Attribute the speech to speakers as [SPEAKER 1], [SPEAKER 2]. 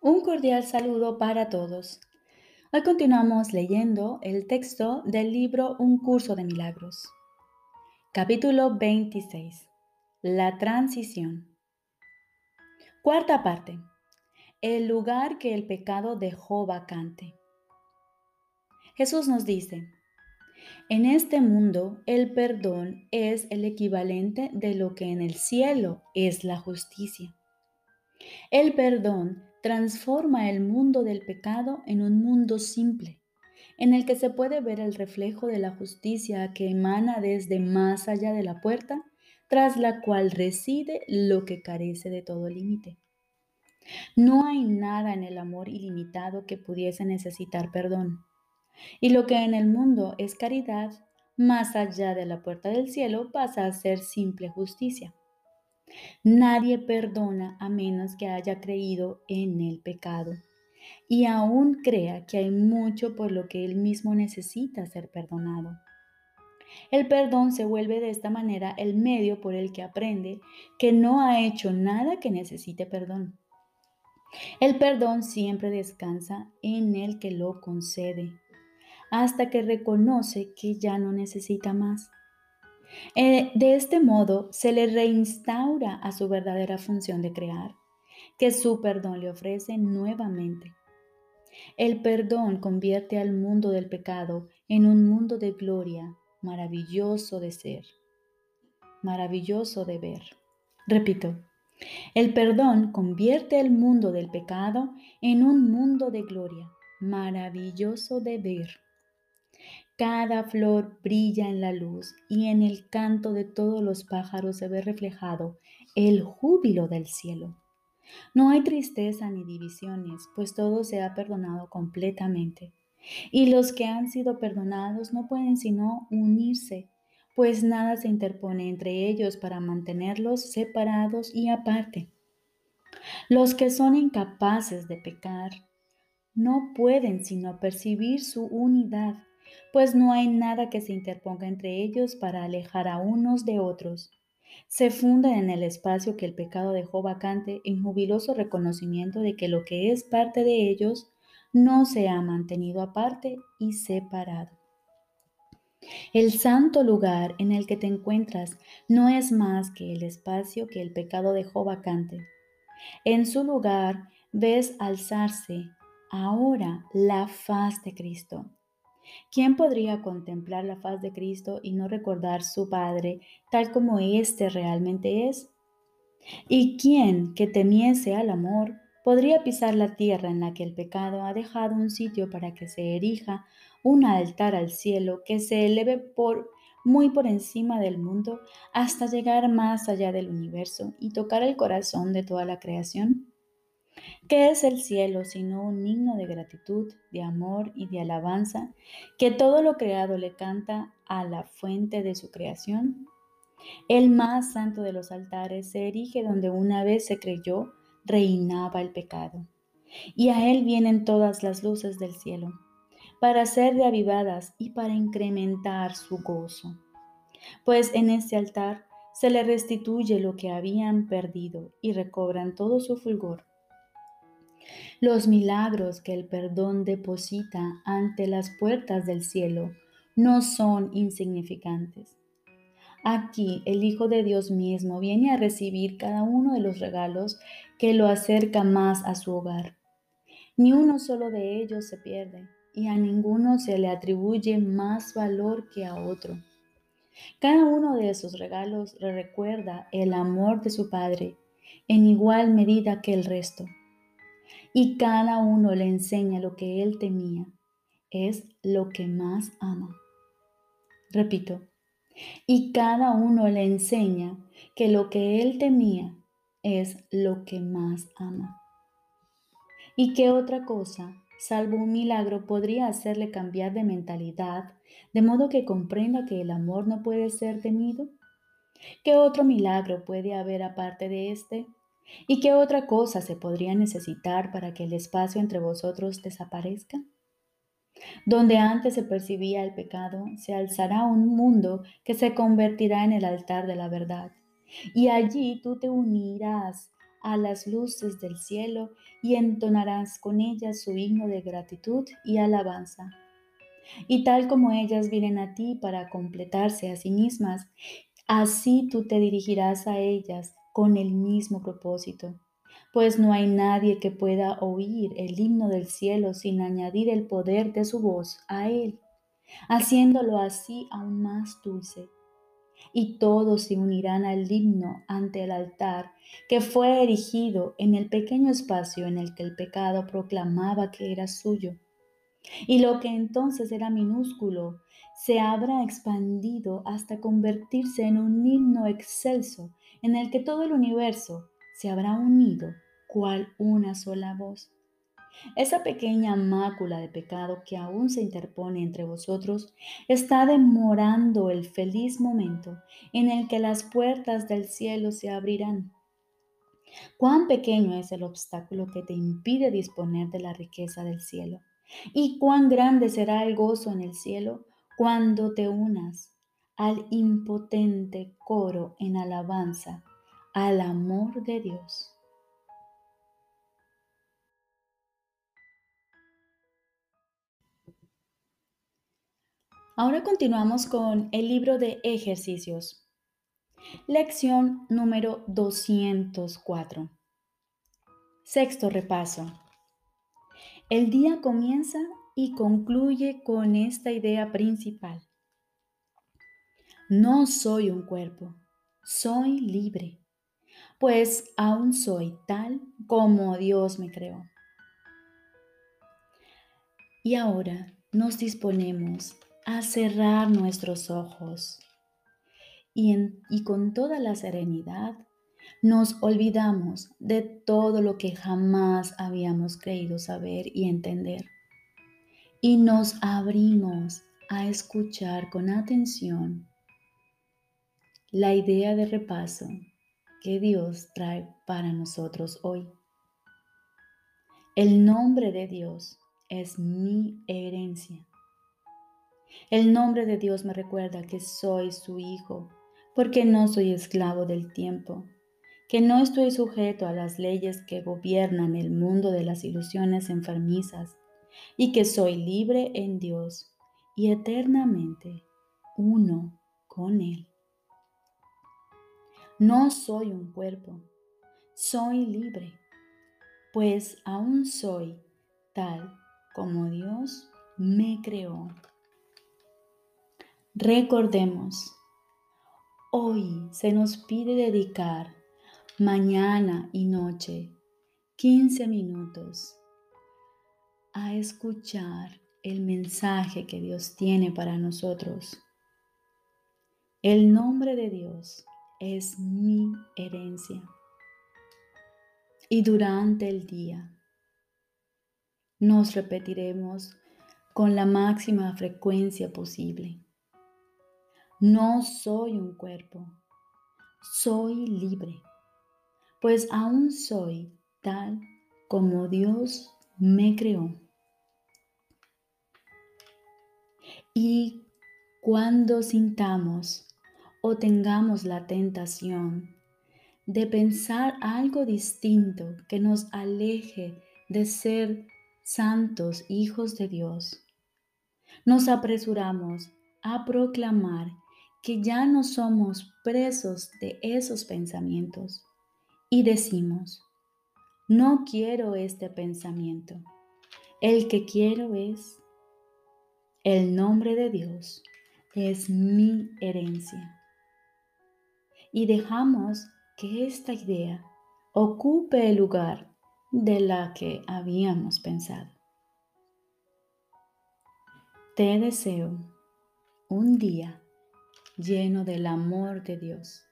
[SPEAKER 1] Un cordial saludo para todos. Hoy continuamos leyendo el texto del libro Un curso de milagros. Capítulo 26. La transición. Cuarta parte. El lugar que el pecado dejó vacante. Jesús nos dice, en este mundo el perdón es el equivalente de lo que en el cielo es la justicia. El perdón transforma el mundo del pecado en un mundo simple, en el que se puede ver el reflejo de la justicia que emana desde más allá de la puerta, tras la cual reside lo que carece de todo límite. No hay nada en el amor ilimitado que pudiese necesitar perdón. Y lo que en el mundo es caridad, más allá de la puerta del cielo pasa a ser simple justicia. Nadie perdona a menos que haya creído en el pecado y aún crea que hay mucho por lo que él mismo necesita ser perdonado. El perdón se vuelve de esta manera el medio por el que aprende que no ha hecho nada que necesite perdón. El perdón siempre descansa en el que lo concede, hasta que reconoce que ya no necesita más. Eh, de este modo se le reinstaura a su verdadera función de crear, que su perdón le ofrece nuevamente. El perdón convierte al mundo del pecado en un mundo de gloria, maravilloso de ser, maravilloso de ver. Repito, el perdón convierte el mundo del pecado en un mundo de gloria, maravilloso de ver. Cada flor brilla en la luz y en el canto de todos los pájaros se ve reflejado el júbilo del cielo. No hay tristeza ni divisiones, pues todo se ha perdonado completamente. Y los que han sido perdonados no pueden sino unirse, pues nada se interpone entre ellos para mantenerlos separados y aparte. Los que son incapaces de pecar no pueden sino percibir su unidad pues no hay nada que se interponga entre ellos para alejar a unos de otros. Se funden en el espacio que el pecado dejó vacante en jubiloso reconocimiento de que lo que es parte de ellos no se ha mantenido aparte y separado. El santo lugar en el que te encuentras no es más que el espacio que el pecado dejó vacante. En su lugar ves alzarse ahora la faz de Cristo ¿Quién podría contemplar la faz de Cristo y no recordar su Padre tal como éste realmente es? ¿Y quién que temiese al amor podría pisar la tierra en la que el pecado ha dejado un sitio para que se erija un altar al cielo que se eleve por muy por encima del mundo hasta llegar más allá del universo y tocar el corazón de toda la creación? ¿Qué es el cielo sino un himno de gratitud, de amor y de alabanza que todo lo creado le canta a la fuente de su creación? El más santo de los altares se erige donde una vez se creyó reinaba el pecado. Y a él vienen todas las luces del cielo, para ser reavivadas y para incrementar su gozo. Pues en este altar se le restituye lo que habían perdido y recobran todo su fulgor los milagros que el perdón deposita ante las puertas del cielo no son insignificantes. Aquí el Hijo de Dios mismo viene a recibir cada uno de los regalos que lo acerca más a su hogar. Ni uno solo de ellos se pierde y a ninguno se le atribuye más valor que a otro. Cada uno de esos regalos recuerda el amor de su Padre en igual medida que el resto y cada uno le enseña lo que él temía. Es lo que más ama. Repito, y cada uno le enseña que lo que él temía es lo que más ama. ¿Y qué otra cosa, salvo un milagro, podría hacerle cambiar de mentalidad, de modo que comprenda que el amor no puede ser temido? ¿Qué otro milagro puede haber aparte de este? ¿Y qué otra cosa se podría necesitar para que el espacio entre vosotros desaparezca? Donde antes se percibía el pecado, se alzará un mundo que se convertirá en el altar de la verdad. Y allí tú te unirás a las luces del cielo y entonarás con ellas su himno de gratitud y alabanza. Y tal como ellas vienen a ti para completarse a sí mismas, así tú te dirigirás a ellas con el mismo propósito, pues no hay nadie que pueda oír el himno del cielo sin añadir el poder de su voz a él, haciéndolo así aún más dulce y todos se unirán al himno ante el altar que fue erigido en el pequeño espacio en el que el pecado proclamaba que era suyo. Y lo que entonces era minúsculo se habrá expandido hasta convertirse en un himno excelso en el que todo el universo se habrá unido cual una sola voz. Esa pequeña mácula de pecado que aún se interpone entre vosotros está demorando el feliz momento en el que las puertas del cielo se abrirán. Cuán pequeño es el obstáculo que te impide disponer de la riqueza del cielo y cuán grande será el gozo en el cielo cuando te unas al impotente coro en alabanza al amor de Dios. Ahora continuamos con el libro de ejercicios. Lección número 204. Sexto repaso. El día comienza y concluye con esta idea principal. No soy un cuerpo, soy libre, pues aún soy tal como Dios me creó. Y ahora nos disponemos a cerrar nuestros ojos y, y con toda la serenidad nos olvidamos de todo lo que jamás habíamos creído saber y entender y nos abrimos a escuchar con atención la idea de repaso que Dios trae para nosotros hoy. El nombre de Dios es mi herencia. El nombre de Dios me recuerda que soy su hijo, porque no soy esclavo del tiempo, que no estoy sujeto a las leyes que gobiernan el mundo de las ilusiones enfermizas, y que soy libre en Dios y eternamente uno con Él. No soy un cuerpo, soy libre, pues aún soy tal como Dios me creó. Recordemos, hoy se nos pide dedicar mañana y noche 15 minutos a escuchar el mensaje que Dios tiene para nosotros. El nombre de Dios es mi herencia. Y durante el día nos repetiremos con la máxima frecuencia posible. No soy un cuerpo, soy libre, pues aún soy tal como Dios me creó. Y cuando sintamos o tengamos la tentación de pensar algo distinto que nos aleje de ser santos hijos de Dios, nos apresuramos a proclamar que ya no somos presos de esos pensamientos y decimos, no quiero este pensamiento, el que quiero es, el nombre de Dios es mi herencia. Y dejamos que esta idea ocupe el lugar de la que habíamos pensado. Te deseo un día lleno del amor de Dios.